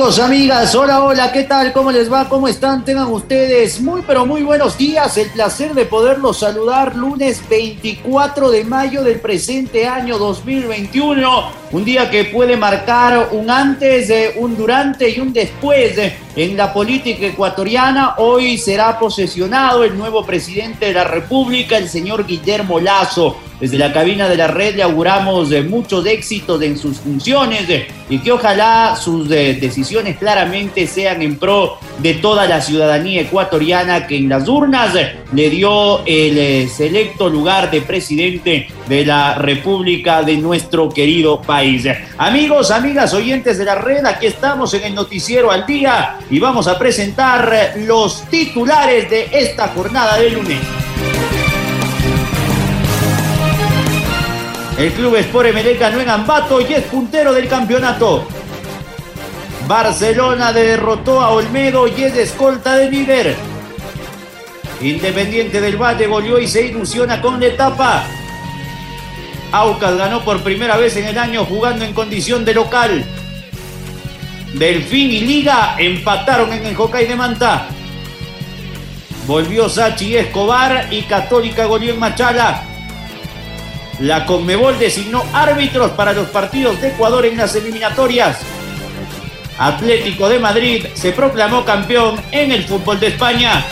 Amigos, amigas, hola, hola, ¿qué tal? ¿Cómo les va? ¿Cómo están? Tengan ustedes muy, pero muy buenos días. El placer de poderlos saludar lunes 24 de mayo del presente año 2021. Un día que puede marcar un antes, un durante y un después en la política ecuatoriana. Hoy será posesionado el nuevo presidente de la República, el señor Guillermo Lazo. Desde la cabina de la red le auguramos de muchos éxitos en sus funciones y que ojalá sus decisiones claramente sean en pro de toda la ciudadanía ecuatoriana que en las urnas le dio el eh, selecto lugar de presidente de la República de nuestro querido país. Amigos, amigas, oyentes de la red, aquí estamos en el noticiero al día y vamos a presentar los titulares de esta jornada de lunes. El club Sport Emelec ganó en Ambato y es puntero del campeonato. Barcelona derrotó a Olmedo y es escolta de líder. Independiente del Valle goleó y se ilusiona con la etapa. Aucas ganó por primera vez en el año jugando en condición de local. Delfín y Liga empataron en el Hockey de Manta. Volvió Sachi Escobar y Católica goleó en Machala. La Conmebol designó árbitros para los partidos de Ecuador en las eliminatorias. Atlético de Madrid se proclamó campeón en el fútbol de España.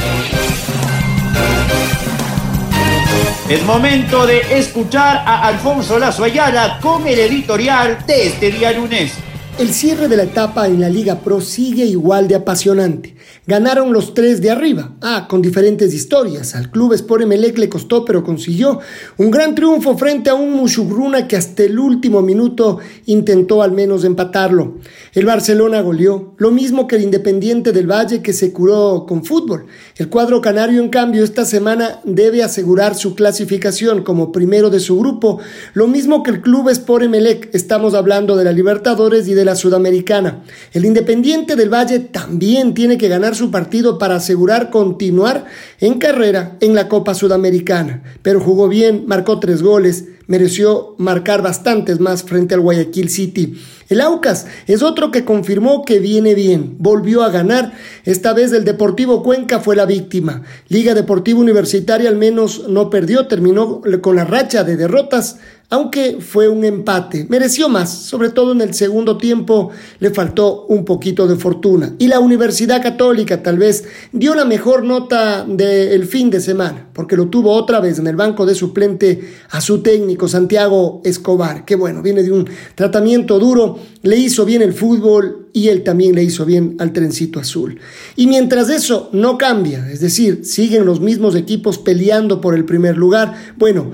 Es momento de escuchar a Alfonso Lazo Ayala con el editorial de este día lunes. El cierre de la etapa en la Liga Pro sigue igual de apasionante. Ganaron los tres de arriba, ah, con diferentes historias. Al club Sport Emelec le costó, pero consiguió un gran triunfo frente a un Mushugruna que hasta el último minuto intentó al menos empatarlo. El Barcelona goleó, lo mismo que el Independiente del Valle que se curó con fútbol. El cuadro canario, en cambio, esta semana debe asegurar su clasificación como primero de su grupo, lo mismo que el club Sport Emelec. Estamos hablando de la Libertadores y de Sudamericana. El Independiente del Valle también tiene que ganar su partido para asegurar continuar en carrera en la Copa Sudamericana, pero jugó bien, marcó tres goles, mereció marcar bastantes más frente al Guayaquil City. El Aucas es otro que confirmó que viene bien, volvió a ganar, esta vez el Deportivo Cuenca fue la víctima. Liga Deportiva Universitaria al menos no perdió, terminó con la racha de derrotas, aunque fue un empate. Mereció más, sobre todo en el segundo tiempo le faltó un poquito de fortuna. Y la Universidad Católica tal vez dio la mejor nota del fin de semana, porque lo tuvo otra vez en el banco de suplente a su técnico Santiago Escobar, que bueno, viene de un tratamiento duro, le hizo bien el fútbol y él también le hizo bien al trencito azul. Y mientras eso no cambia, es decir, siguen los mismos equipos peleando por el primer lugar, bueno,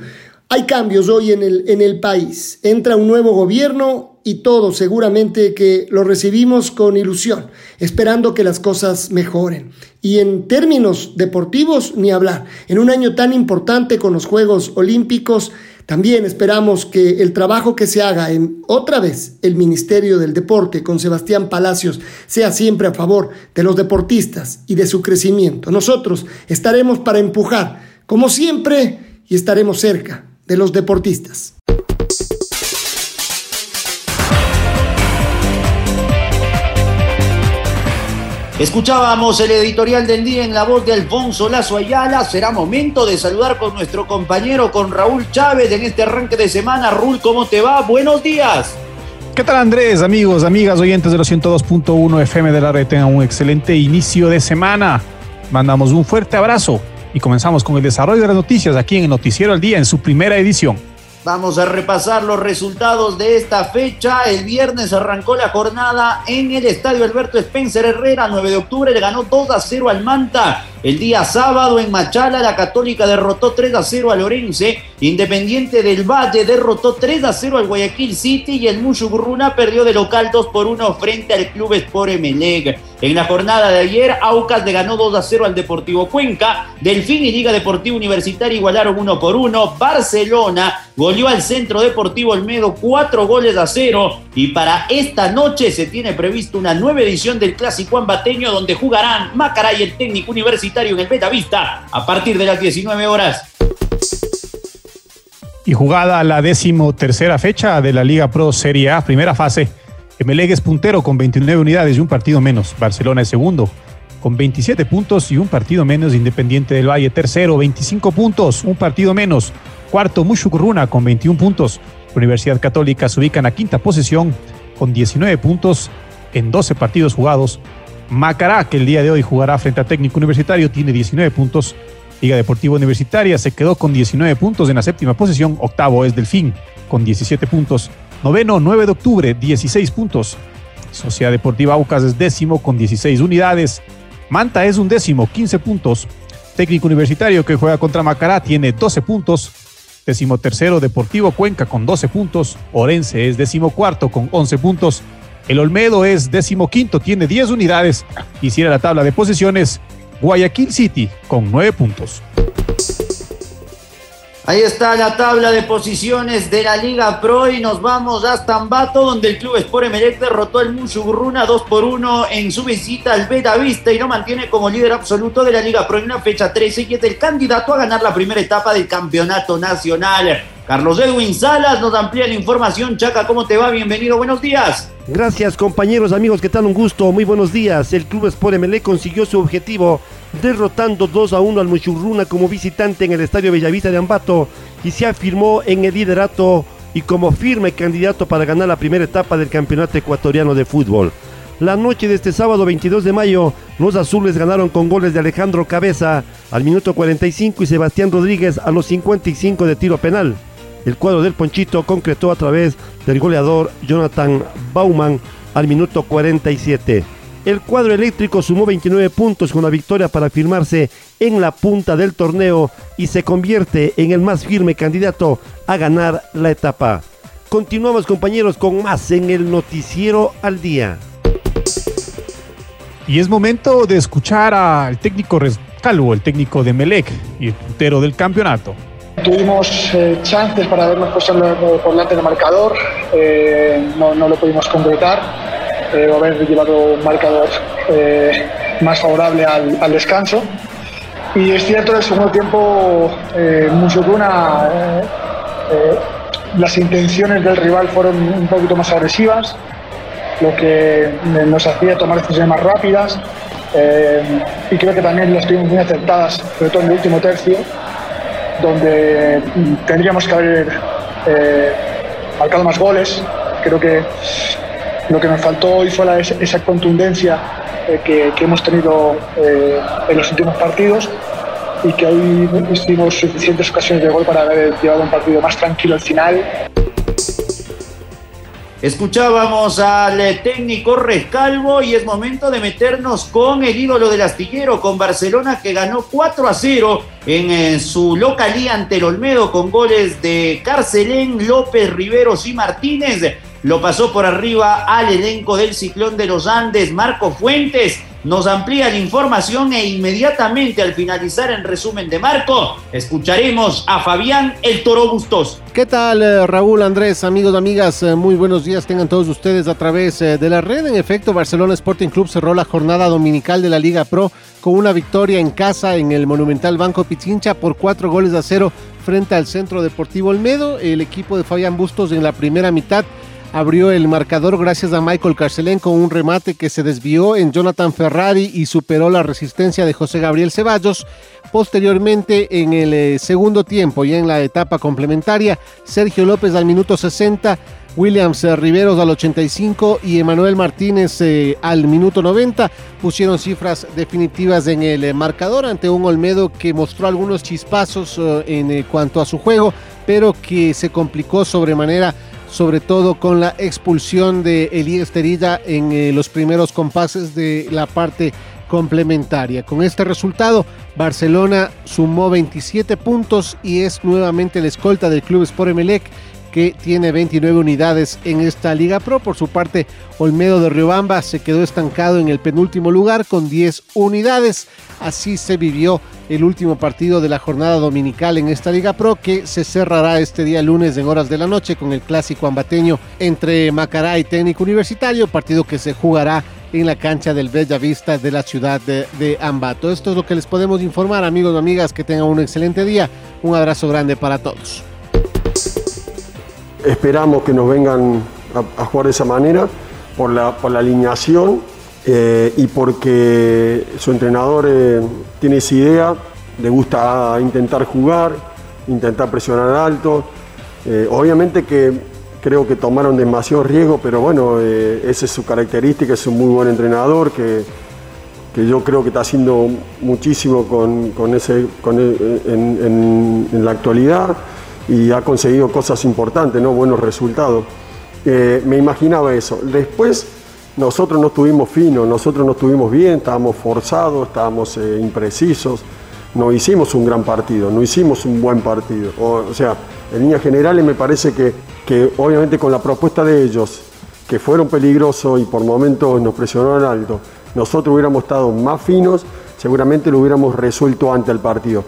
hay cambios hoy en el, país. Entra un nuevo gobierno y todos seguramente que lo recibimos con ilusión, esperando que las cosas mejoren. Y en términos deportivos, ni hablar. En un año tan importante con los Juegos Olímpicos, también esperamos que el trabajo que se haga en otra vez el Ministerio del Deporte con Sebastián Palacios sea siempre a favor de los deportistas y de su crecimiento. Nosotros estaremos para empujar, como siempre, y estaremos cerca de los deportistas. Escuchábamos el editorial del día en la voz de Alfonso Lazo Ayala. Será momento de saludar con nuestro compañero, con Raúl Chávez, en este arranque de semana. Raúl, ¿cómo te va? Buenos días. ¿Qué tal Andrés, amigos, amigas, oyentes de los 102.1 FM de la red? Tengan un excelente inicio de semana. Mandamos un fuerte abrazo y comenzamos con el desarrollo de las noticias aquí en el Noticiero al Día en su primera edición. Vamos a repasar los resultados de esta fecha. El viernes arrancó la jornada en el estadio Alberto Spencer Herrera. 9 de octubre le ganó 2 a 0 al Manta. El día sábado en Machala, la Católica derrotó 3 a 0 al Orense. Independiente del Valle derrotó 3 a 0 al Guayaquil City. Y el Mushugurruna perdió de local 2 por 1 frente al Club Sport Emelec. En la jornada de ayer, Aucas le ganó 2 a 0 al Deportivo Cuenca. Delfín y Liga Deportiva Universitaria igualaron 1 por 1. Barcelona goleó al Centro Deportivo Olmedo 4 goles a 0. Y para esta noche se tiene previsto una nueva edición del Clásico Ambateño donde jugarán Macará y el técnico universitario en el Betavista a partir de las 19 horas. Y jugada la décimo tercera fecha de la Liga Pro Serie A, primera fase. Emelec es puntero con 29 unidades y un partido menos. Barcelona es segundo con 27 puntos y un partido menos. Independiente del Valle tercero, 25 puntos, un partido menos. Cuarto, Mushukruna con 21 puntos. Universidad Católica se ubica en la quinta posición con 19 puntos en 12 partidos jugados. Macará, que el día de hoy jugará frente a Técnico Universitario, tiene 19 puntos. Liga Deportiva Universitaria se quedó con 19 puntos en la séptima posición. Octavo es Delfín con 17 puntos. Noveno, 9 de octubre, 16 puntos. Sociedad Deportiva Aucas es décimo con 16 unidades. Manta es un décimo, 15 puntos. Técnico Universitario que juega contra Macará tiene 12 puntos. Décimo tercero Deportivo Cuenca con 12 puntos. Orense es décimo cuarto con 11 puntos. El Olmedo es décimo quinto, tiene 10 unidades. Hiciera la tabla de posiciones. Guayaquil City con 9 puntos. Ahí está la tabla de posiciones de la Liga Pro y nos vamos hasta Ambato, donde el club Sport Emelec derrotó al Mushugurruna 2 por 1 en su visita al Vista y lo mantiene como líder absoluto de la Liga Pro en la fecha 13 y es el candidato a ganar la primera etapa del campeonato nacional. Carlos Edwin Salas nos amplía la información. Chaca, ¿cómo te va? Bienvenido, buenos días. Gracias compañeros, amigos, ¿qué tal? Un gusto, muy buenos días. El Club Sport MLE consiguió su objetivo derrotando 2 a 1 al Muchurruna como visitante en el Estadio Bellavista de Ambato y se afirmó en el liderato y como firme candidato para ganar la primera etapa del Campeonato Ecuatoriano de Fútbol. La noche de este sábado 22 de mayo, los azules ganaron con goles de Alejandro Cabeza al minuto 45 y Sebastián Rodríguez a los 55 de tiro penal. El cuadro del Ponchito concretó a través del goleador Jonathan Bauman al minuto 47. El cuadro eléctrico sumó 29 puntos con la victoria para firmarse en la punta del torneo y se convierte en el más firme candidato a ganar la etapa. Continuamos compañeros con más en el noticiero al día. Y es momento de escuchar al técnico Rescalvo, el técnico de Melec y el puntero del campeonato. Tuvimos eh, chances para habernos puesto por delante del marcador, eh, no, no, lo pudimos concretar, eh, o haber llevado un marcador más favorable al, descanso. Y es cierto, en el segundo tiempo, Musuruna, las intenciones del rival fueron un poquito más agresivas, lo que nos hacía tomar decisiones más rápidas. y creo que también las tuvimos muy acertadas, sobre todo en el último tercio donde tendríamos que haber eh, marcado más goles. Creo que lo que nos faltó hoy fue esa contundencia eh, que, hemos tenido eh, en los últimos partidos y que hoy tuvimos suficientes ocasiones de gol para haber llevado un partido más tranquilo al final. Escuchábamos al técnico Rescalvo y es momento de meternos con el ídolo del astillero, con Barcelona que ganó 4 a 0 en, en su localía ante el Olmedo con goles de Carcelén, López, Riveros y Martínez. Lo pasó por arriba al elenco del Ciclón de los Andes, Marco Fuentes nos amplía la información e inmediatamente al finalizar el resumen de Marco, escucharemos a Fabián el Toro Bustos. ¿Qué tal eh, Raúl, Andrés, amigos, amigas? Eh, muy buenos días tengan todos ustedes a través eh, de la red. En efecto, Barcelona Sporting Club cerró la jornada dominical de la Liga Pro con una victoria en casa en el Monumental Banco Pichincha por cuatro goles a cero frente al Centro Deportivo Olmedo. El equipo de Fabián Bustos en la primera mitad abrió el marcador gracias a Michael Carcelén con un remate que se desvió en Jonathan Ferrari y superó la resistencia de José Gabriel Ceballos. Posteriormente, en el eh, segundo tiempo y en la etapa complementaria, Sergio López al minuto 60 Williams eh, Riveros al 85 y Emanuel Martínez eh, al minuto 90 pusieron cifras definitivas en el marcador ante un Olmedo que mostró algunos chispazos en cuanto a su juego, pero que se complicó sobremanera, sobre todo con la expulsión de Elías Terilla en eh, los primeros compases de la parte complementaria. Con este resultado, Barcelona sumó 27 puntos y es nuevamente la escolta del Club Sport Emelec que tiene 29 unidades en esta Liga Pro. Por su parte, Olmedo de Riobamba se quedó estancado en el penúltimo lugar con 10 unidades. Así se vivió el último partido de la jornada dominical en esta Liga Pro que se cerrará este día lunes en horas de la noche con el clásico ambateño entre Macará y Técnico Universitario, partido que se jugará en la cancha del Bella Vista de la ciudad de, de, Ambato. Esto es lo que les podemos informar, amigos y amigas, que tengan un excelente día. Un abrazo grande para todos esperamos que nos vengan a, jugar de esa manera por la, por la alineación eh, y porque su entrenador eh, tiene esa idea, le gusta intentar jugar, intentar presionar alto. Eh, obviamente que creo que tomaron demasiado riesgo, pero bueno, esa es su característica, es un muy buen entrenador que, que yo creo que está haciendo muchísimo con, con ese, con, en, en la actualidad y ha conseguido cosas importantes, ¿no? buenos resultados. Eh, me imaginaba eso. Después nosotros no estuvimos finos, nosotros no estuvimos bien, estábamos forzados, estábamos eh, imprecisos, no hicimos un gran partido, no hicimos un buen partido. O, sea, en líneas generales me parece que, que obviamente con la propuesta de ellos, que fueron peligrosos y por momentos nos presionaron alto, nosotros hubiéramos estado más finos, seguramente lo hubiéramos resuelto antes del partido.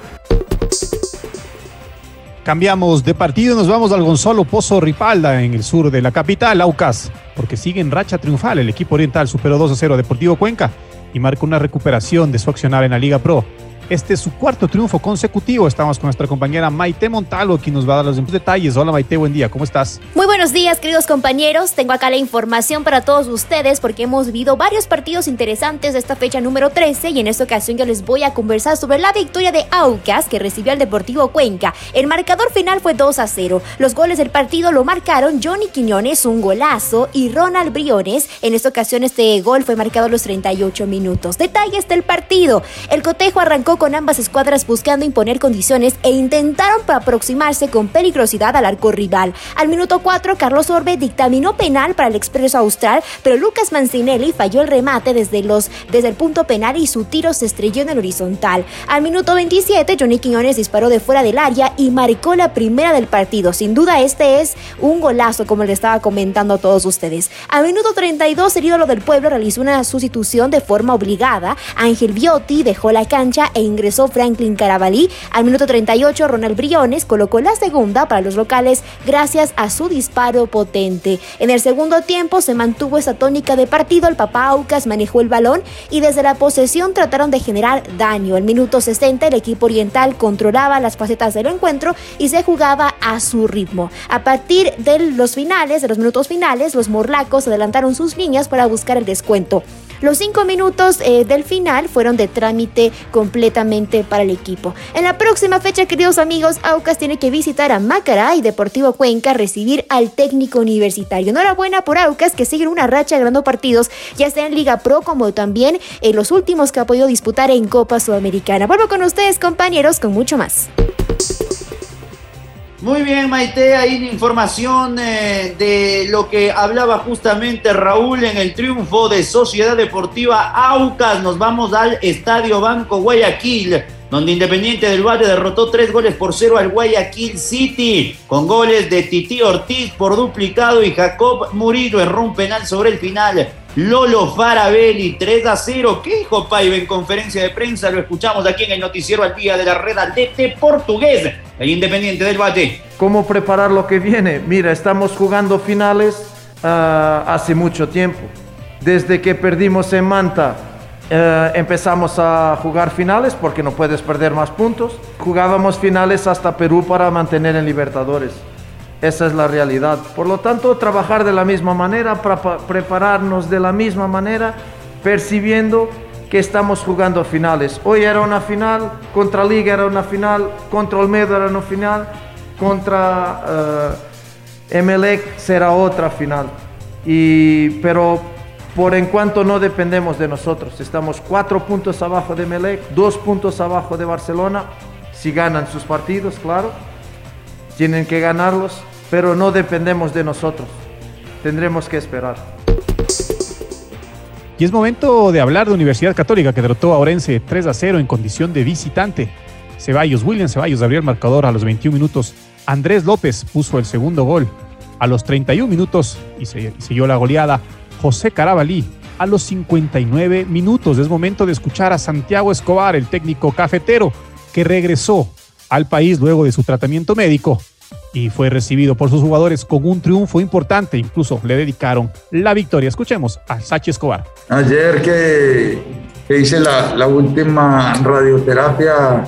Cambiamos de partido, nos vamos al Gonzalo Pozo Ripalda en el sur de la capital, Aucas, porque sigue en racha triunfal. El equipo oriental superó 2 a 0 a Deportivo Cuenca y marca una recuperación de su accionar en la Liga Pro. Este es su cuarto triunfo consecutivo. Estamos con nuestra compañera Maite Montalvo, quien nos va a dar los detalles. Hola Maite, buen día, ¿cómo estás? Muy buenos días, queridos compañeros. Tengo acá la información para todos ustedes porque hemos vivido varios partidos interesantes de esta fecha número 13 y en esta ocasión yo les voy a conversar sobre la victoria de Aucas que recibió al Deportivo Cuenca. El marcador final fue 2 a 0. Los goles del partido lo marcaron Johnny Quiñones, un golazo, y Ronald Briones. En esta ocasión este gol fue marcado a los 38 minutos. Detalles del partido. El cotejo arrancó con ambas escuadras buscando imponer condiciones e intentaron aproximarse con peligrosidad al arco rival. Al minuto 4, Carlos Orbe dictaminó penal para el Expreso Austral, pero Lucas Mancinelli falló el remate desde, los, desde el punto penal y su tiro se estrelló en el horizontal. Al minuto 27, Johnny Quiñones disparó de fuera del área y marcó la primera del partido. Sin duda, este es un golazo, como le estaba comentando a todos ustedes. Al minuto 32, el ídolo del pueblo realizó una sustitución de forma obligada. Ángel Biotti dejó la cancha e ingresó Franklin Carabalí. Al minuto 38, Ronald Briones colocó la segunda para los locales gracias a su disparo potente. En el segundo tiempo se mantuvo esa tónica de partido. El papá Aucas manejó el balón y desde la posesión trataron de generar daño. Al minuto 60, el equipo oriental controlaba las facetas del encuentro y se jugaba a su ritmo. A partir de los finales, de los minutos finales, los morlacos adelantaron sus líneas para buscar el descuento. Los cinco minutos eh, del final fueron de trámite completamente para el equipo. En la próxima fecha, queridos amigos, Aucas tiene que visitar a Macará y Deportivo Cuenca recibir al técnico universitario. Enhorabuena por Aucas que sigue una racha ganando partidos, ya sea en Liga Pro como también en los últimos que ha podido disputar en Copa Sudamericana. Vuelvo con ustedes, compañeros, con mucho más. Muy bien, Maite, ahí información eh, de lo que hablaba justamente Raúl en el triunfo de Sociedad Deportiva Aucas. Nos vamos al Estadio Banco Guayaquil, donde Independiente del Valle derrotó tres goles por cero al Guayaquil City, con goles de Titi Ortiz por duplicado y Jacob Murillo en un penal sobre el final. Lolo Farabelli, 3 a 0. ¿Qué dijo Paiva en conferencia de prensa? Lo escuchamos aquí en el noticiero al día de la red Aldete Portugués, el Independiente del Valle. ¿Cómo preparar lo que viene? Mira, estamos jugando finales uh, hace mucho tiempo. Desde que perdimos en Manta, uh, empezamos a jugar finales porque no puedes perder más puntos. Jugábamos finales hasta Perú para mantener en Libertadores. Esa es la realidad. Por lo tanto, trabajar de la misma manera, para prepararnos de la misma manera, percibiendo que estamos jugando finales. Hoy era una final, contra Liga era una final, contra Olmedo era una final, contra uh, Emelec será otra final. Y, pero por en cuanto no dependemos de nosotros, estamos cuatro puntos abajo de Emelec, dos puntos abajo de Barcelona, si ganan sus partidos, claro tienen que ganarlos, pero no dependemos de nosotros. Tendremos que esperar. Y es momento de hablar de Universidad Católica que derrotó a Orense 3 a 0 en condición de visitante. Ceballos, William Ceballos abrió el marcador a los 21 minutos. Andrés López puso el segundo gol a los 31 minutos y, siguió la goleada. José Carabalí a los 59 minutos. Es momento de escuchar a Santiago Escobar, el técnico cafetero, que regresó al país luego de su tratamiento médico y fue recibido por sus jugadores con un triunfo importante. Incluso le dedicaron la victoria. Escuchemos a Sachi Escobar. Ayer que, que hice la, la, última radioterapia,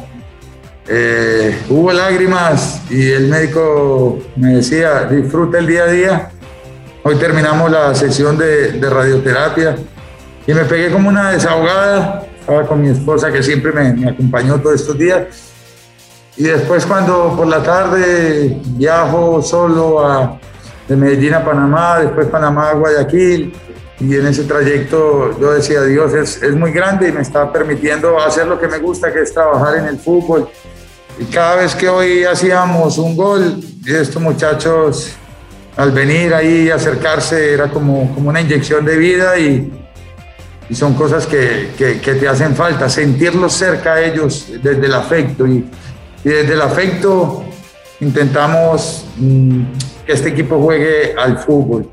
eh, hubo lágrimas y el médico me decía, disfruta el día a día. Hoy terminamos la sesión de, de radioterapia y me pegué como una desahogada. Estaba con mi esposa que siempre me, me acompañó todos estos días y después cuando por la tarde viajo solo a, de Medellín a Panamá, después Panamá a Guayaquil, y en ese trayecto yo decía, Dios es, es muy grande y me está permitiendo hacer lo que me gusta, que es trabajar en el fútbol. Y cada vez que hoy hacíamos un gol, estos muchachos al venir ahí y acercarse era como, como una inyección de vida y, y son cosas que, que, que, te hacen falta, sentirlos cerca a ellos desde el afecto. Y, y desde el afecto intentamos mmm, que este equipo juegue al fútbol.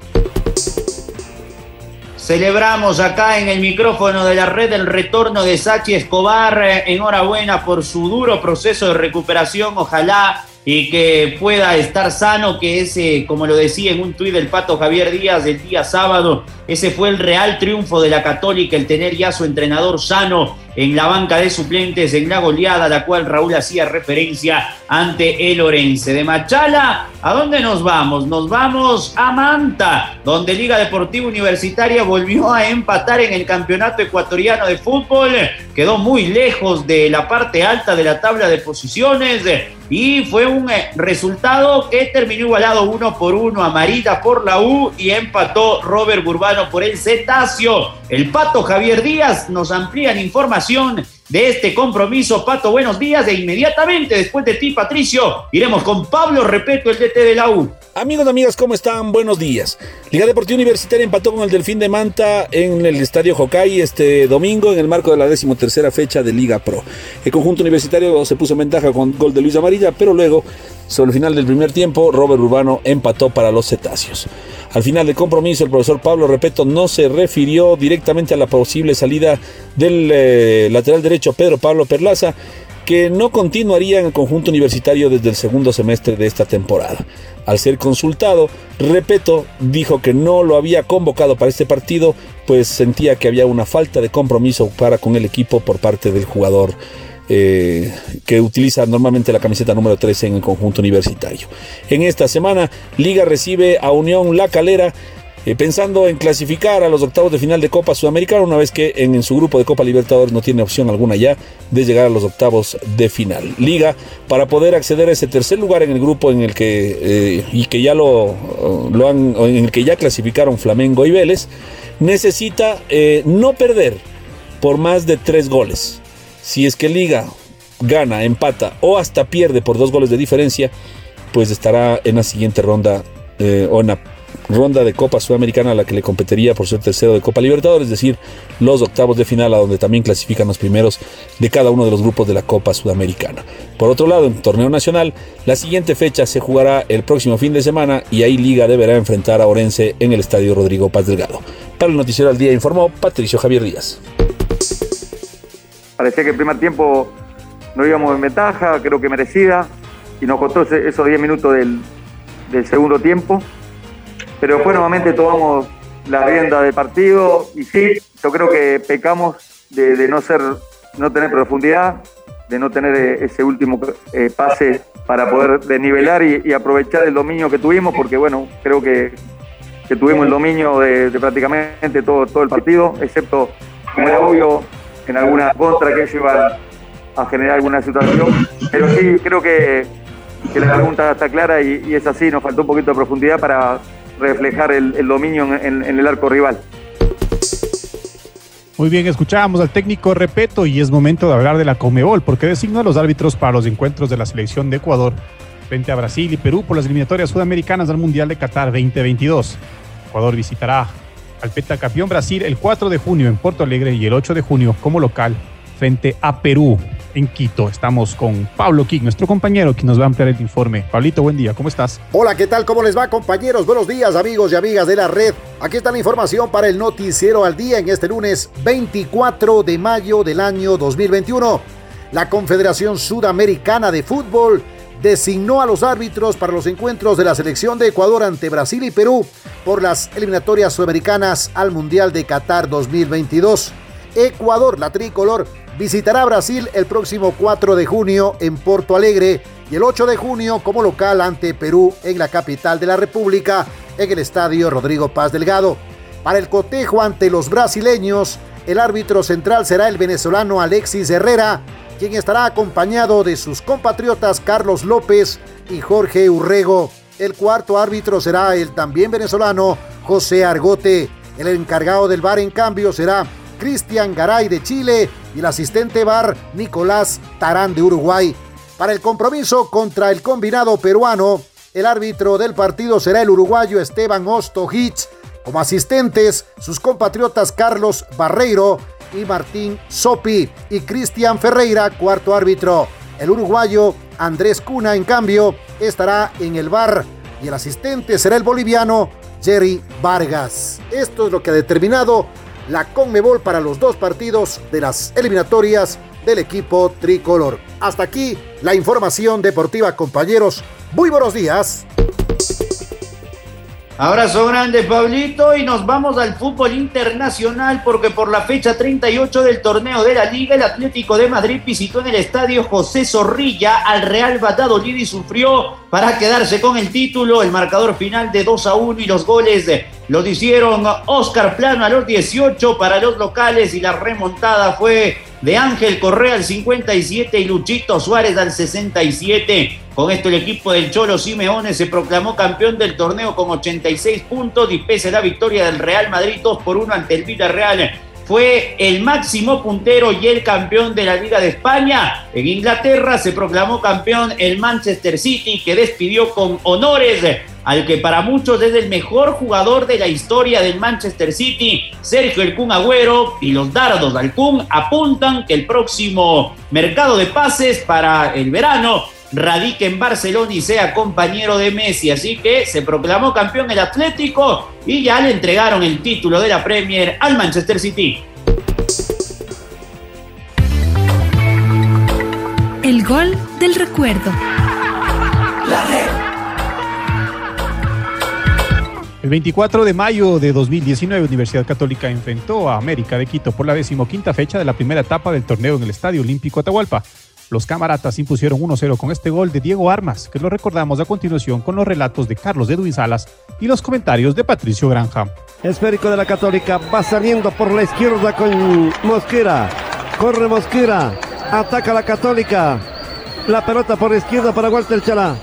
Celebramos acá en el micrófono de la red el retorno de Sachi Escobar. Enhorabuena por su duro proceso de recuperación. Ojalá y que pueda estar sano, que ese, como lo decía en un tuit del Pato Javier Díaz del día sábado, ese fue el real triunfo de la Católica, el tener ya su entrenador sano en la banca de suplentes en la goleada a la cual Raúl hacía referencia ante el Orense. De Machala, ¿a dónde nos vamos? Nos vamos a Manta, donde Liga Deportiva Universitaria volvió a empatar en el Campeonato Ecuatoriano de Fútbol. Quedó muy lejos de la parte alta de la tabla de posiciones y fue un resultado que terminó igualado uno por uno. Amarita por la U y empató Robert Burbano por el Cetáceo. El Pato Javier Díaz nos amplían información de este compromiso. Pato, buenos días. E inmediatamente después de ti, Patricio, iremos con Pablo Repeto, el DT de la U. Amigos, amigas, ¿cómo están? Buenos días. Liga Deportiva Universitaria empató con el Delfín de Manta en el Estadio Hokkaido este domingo en el marco de la decimotercera fecha de Liga Pro. El conjunto universitario se puso en ventaja con gol de Luis Amarilla, pero luego, sobre el final del primer tiempo, Robert Urbano empató para los cetáceos. Al final del compromiso, el profesor Pablo Repeto no se refirió directamente a la posible salida del eh, lateral derecho Pedro Pablo Perlaza, que no continuaría en el conjunto universitario desde el segundo semestre de esta temporada. Al ser consultado, Repeto dijo que no lo había convocado para este partido, pues sentía que había una falta de compromiso para con el equipo por parte del jugador eh, que utiliza normalmente la camiseta número 13 en el conjunto universitario. En esta semana, Liga recibe a Unión La Calera. Eh, pensando en clasificar a los octavos de final de Copa Sudamericana, una vez que en, su grupo de Copa Libertadores no tiene opción alguna ya de llegar a los octavos de final. Liga, para poder acceder a ese tercer lugar en el grupo en el que, eh, y que ya lo, en el que ya clasificaron Flamengo y Vélez, necesita no perder por más de tres goles. Si es que Liga gana, empata o hasta pierde por dos goles de diferencia, pues estará en la siguiente ronda eh, o en la ronda de Copa Sudamericana a la que le competiría por ser tercero de Copa Libertadores, es decir, los octavos de final a donde también clasifican los primeros de cada uno de los grupos de la Copa Sudamericana. Por otro lado, en torneo nacional, la siguiente fecha se jugará el próximo fin de semana y ahí Liga deberá enfrentar a Orense en el Estadio Rodrigo Paz Delgado. Para el Noticiero al Día informó Patricio Javier Díaz. Parecía que el primer tiempo no íbamos en ventaja, creo que merecida, y nos costó esos 10 minutos del, del segundo tiempo. Pero después nuevamente tomamos la rienda del partido y sí, yo creo que pecamos de, no ser, no tener profundidad, de no tener ese último eh, pase para poder desnivelar y, y, aprovechar el dominio que tuvimos, porque bueno, creo que, que tuvimos el dominio de, de, prácticamente todo, todo el partido, excepto, como era obvio, en alguna contra que llevan a generar alguna situación. Pero sí, creo que, que la pregunta está clara y, es así, nos faltó un poquito de profundidad para reflejar el, dominio en el arco rival. Muy bien, escuchábamos al técnico Repeto y es momento de hablar de la Comebol, porque designó a los árbitros para los encuentros de la selección de Ecuador frente a Brasil y Perú por las eliminatorias sudamericanas del Mundial de Qatar 2022. Ecuador visitará al pentacampeón Brasil el 4 de junio en Porto Alegre y el 8 de junio como local frente a Perú en Quito. Estamos con Pablo King, nuestro compañero, que nos va a ampliar el informe. Pablito, buen día, ¿cómo estás? Hola, ¿qué tal? ¿Cómo les va, compañeros? Buenos días, amigos y amigas de la red. Aquí está la información para el Noticiero al Día en este lunes 24 de mayo del año 2021. La Confederación Sudamericana de Fútbol designó a los árbitros para los encuentros de la selección de Ecuador ante Brasil y Perú por las eliminatorias sudamericanas al Mundial de Qatar 2022. Ecuador, la tricolor, visitará Brasil el próximo 4 de junio en Porto Alegre y el 8 de junio como local ante Perú en la capital de la República, en el estadio Rodrigo Paz Delgado. Para el cotejo ante los brasileños, el árbitro central será el venezolano Alexis Herrera, quien estará acompañado de sus compatriotas Carlos López y Jorge Urrego. El cuarto árbitro será el también venezolano José Argote. El encargado del bar en cambio será Cristian Garay de Chile y el asistente bar Nicolás Tarán de Uruguay. Para el compromiso contra el combinado peruano, el árbitro del partido será el uruguayo Esteban Ostojich. Como asistentes, sus compatriotas Carlos Barreiro y Martín Sopi y Cristian Ferreira, cuarto árbitro. El uruguayo Andrés Cuna, en cambio, estará en el bar y el asistente será el boliviano Jerry Vargas. Esto es lo que ha determinado la Conmebol para los dos partidos de las eliminatorias del equipo tricolor. Hasta aquí la información deportiva, compañeros. Muy buenos días. Abrazo grande, Pablito, y nos vamos al fútbol internacional porque por la fecha 38 del torneo de la Liga, el Atlético de Madrid visitó en el estadio José Zorrilla al Real Valladolid y sufrió para quedarse con el título. El marcador final de 2 a 1 y los goles los hicieron Oscar Plano a los 18 para los locales y la remontada fue de Ángel Correa al 57 y Luchito Suárez al 67. Con esto el equipo del Cholo Simeone se proclamó campeón del torneo con 86 puntos y pese a la victoria del Real Madrid 2 por 1 ante el Villarreal fue el máximo puntero y el campeón de la Liga de España. En Inglaterra se proclamó campeón el Manchester City que despidió con honores al que para muchos es el mejor jugador de la historia del Manchester City, Sergio El Kun Agüero, y los dardos del Kun apuntan que el próximo mercado de pases para el verano radique en Barcelona y sea compañero de Messi. Así que se proclamó campeón el Atlético y ya le entregaron el título de la Premier al Manchester City. El gol del recuerdo. El 24 de mayo de 2019, Universidad Católica enfrentó a América de Quito por la decimoquinta fecha de la primera etapa del torneo en el Estadio Olímpico Atahualpa. Los camaratas impusieron 1-0 con este gol de Diego Armas, que lo recordamos a continuación con los relatos de Carlos de Salas y los comentarios de Patricio Granja. Esférico de la Católica va saliendo por la izquierda con Mosquera. Corre Mosquera, ataca la Católica. La pelota por la izquierda para Walter Chalá.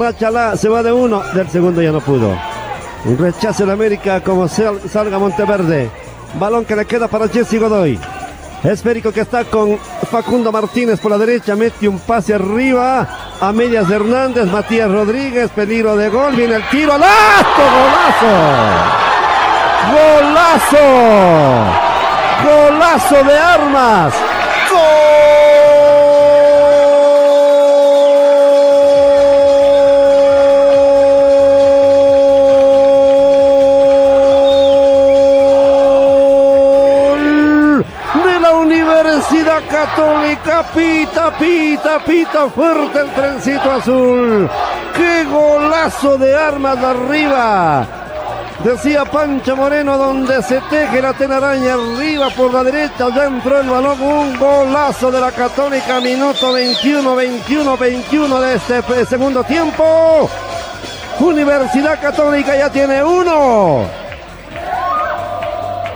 Va Chalá, se va de uno, del segundo ya no pudo. Un rechazo en América como salga Monteverde. Balón que le queda para Jesse Godoy. Esférico que está con Facundo Martínez por la derecha. Mete un pase arriba a medias de Hernández. Matías Rodríguez. Peligro de gol. Viene el tiro. ¡Lazo! ¡Golazo! ¡Golazo! ¡Golazo de armas! Católica, pita, pita, pita fuerte el trencito azul. ¡Qué golazo de armas arriba! Decía Pancho Moreno, donde se teje la tenaraña arriba por la derecha, ya entró el balón, un golazo de la Católica, minuto 21, 21, 21 de este segundo tiempo. Universidad Católica ya tiene uno.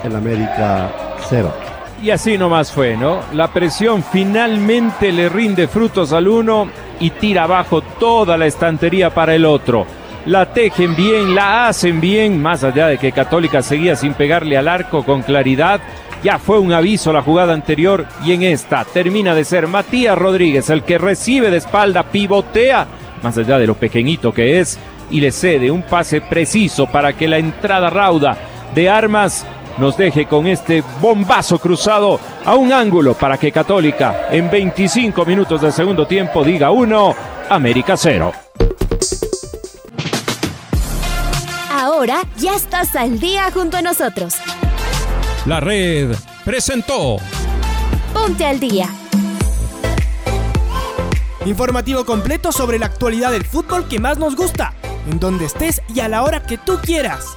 El América cero. Y así nomás fue, ¿no? La presión finalmente le rinde frutos al uno y tira abajo toda la estantería para el otro. La tejen bien, la hacen bien, más allá de que Católica seguía sin pegarle al arco con claridad. Ya fue un aviso la jugada anterior y en esta termina de ser Matías Rodríguez el que recibe de espalda, pivotea más allá de lo pequeñito que es, y le cede un pase preciso para que la entrada rauda de armas nos deje con este bombazo cruzado a un ángulo para que Católica en 25 minutos del segundo tiempo diga 1, América 0. Ahora ya estás al día junto a nosotros. La red presentó Ponte al día. Informativo completo sobre la actualidad del fútbol que más nos gusta, en donde estés y a la hora que tú quieras.